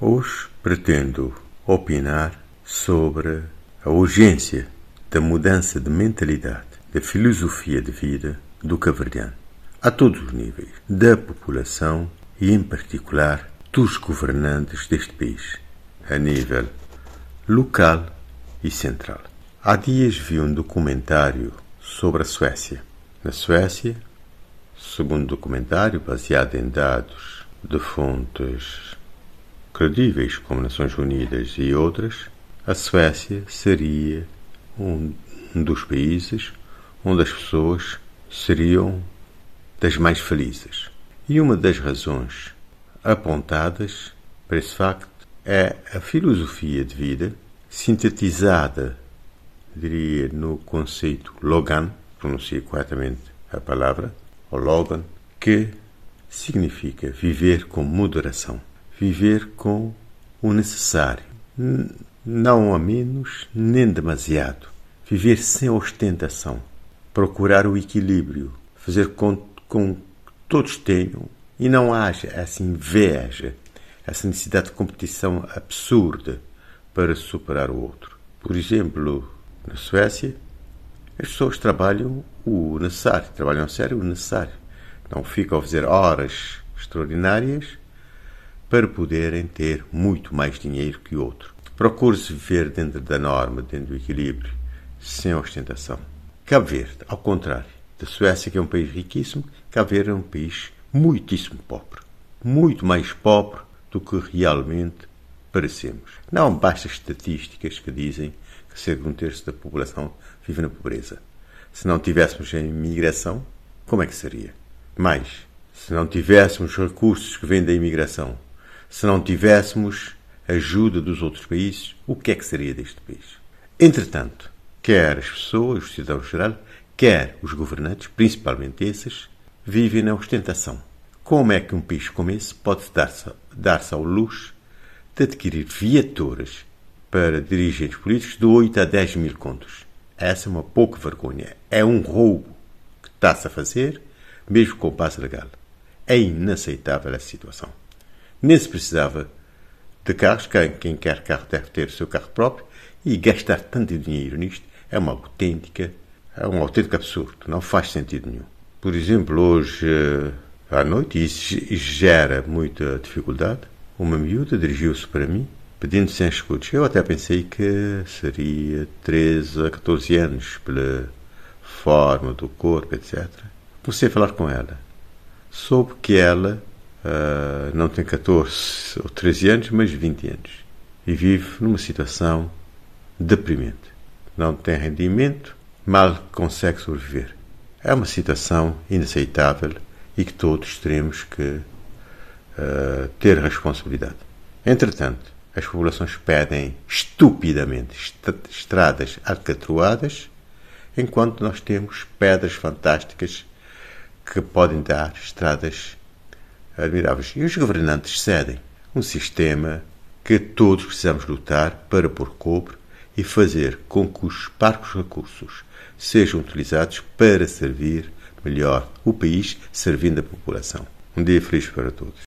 Hoje pretendo opinar sobre a urgência da mudança de mentalidade, da filosofia de vida do cabo-verdiano, a todos os níveis, da população e, em particular, dos governantes deste país, a nível local e central. Há dias vi um documentário sobre a Suécia. Na Suécia, segundo documentário baseado em dados de fontes credíveis como Nações Unidas e outras, a Suécia seria um dos países onde as pessoas seriam das mais felizes. E uma das razões apontadas para esse facto é a filosofia de vida sintetizada, diria, no conceito Logan, pronunciei corretamente a palavra, ou Logan, que significa viver com moderação viver com o necessário, não a menos nem demasiado, viver sem ostentação, procurar o equilíbrio, fazer com, com que todos tenham. E não haja essa inveja, essa necessidade de competição absurda para superar o outro. Por exemplo, na Suécia, as pessoas trabalham o necessário, trabalham sério o necessário. Não ficam a fazer horas extraordinárias para poderem ter muito mais dinheiro que outro. Procure-se viver dentro da norma, dentro do equilíbrio, sem ostentação. Cabo Verde, ao contrário da Suécia, que é um país riquíssimo, Cabo Verde é um país muitíssimo pobre. Muito mais pobre do que realmente parecemos. Não basta estatísticas que dizem que cerca de um terço da população vive na pobreza. Se não tivéssemos a imigração, como é que seria? Mais, se não tivéssemos recursos que vêm da imigração, se não tivéssemos ajuda dos outros países, o que é que seria deste país? Entretanto, quer as pessoas, os cidadãos geral, quer os governantes, principalmente esses, vivem na ostentação. Como é que um país como esse pode dar-se dar ao luxo de adquirir viaturas para dirigentes políticos de 8 a 10 mil contos? Essa é uma pouca vergonha. É um roubo que está-se a fazer, mesmo com o passo legal. É inaceitável essa situação. Nem se precisava de carros, quem quer carro deve ter o seu carro próprio, e gastar tanto dinheiro nisto é uma autêntica, é um autêntico absurdo, não faz sentido nenhum. Por exemplo, hoje eh, à noite, e isso gera muita dificuldade, uma miúda dirigiu-se para mim pedindo 100 escudos. Eu até pensei que seria 13 a 14 anos, pela forma do corpo, etc. Comecei a falar com ela. Soube que ela Uh, não tem 14 ou 13 anos, mas 20 anos. E vive numa situação deprimente. Não tem rendimento, mal consegue sobreviver. É uma situação inaceitável e que todos teremos que uh, ter responsabilidade. Entretanto, as populações pedem estupidamente estradas alcatroadas, enquanto nós temos pedras fantásticas que podem dar estradas admiráveis. E os governantes cedem um sistema que todos precisamos lutar para pôr cobre e fazer com que os parcos recursos sejam utilizados para servir melhor o país, servindo a população. Um dia feliz para todos.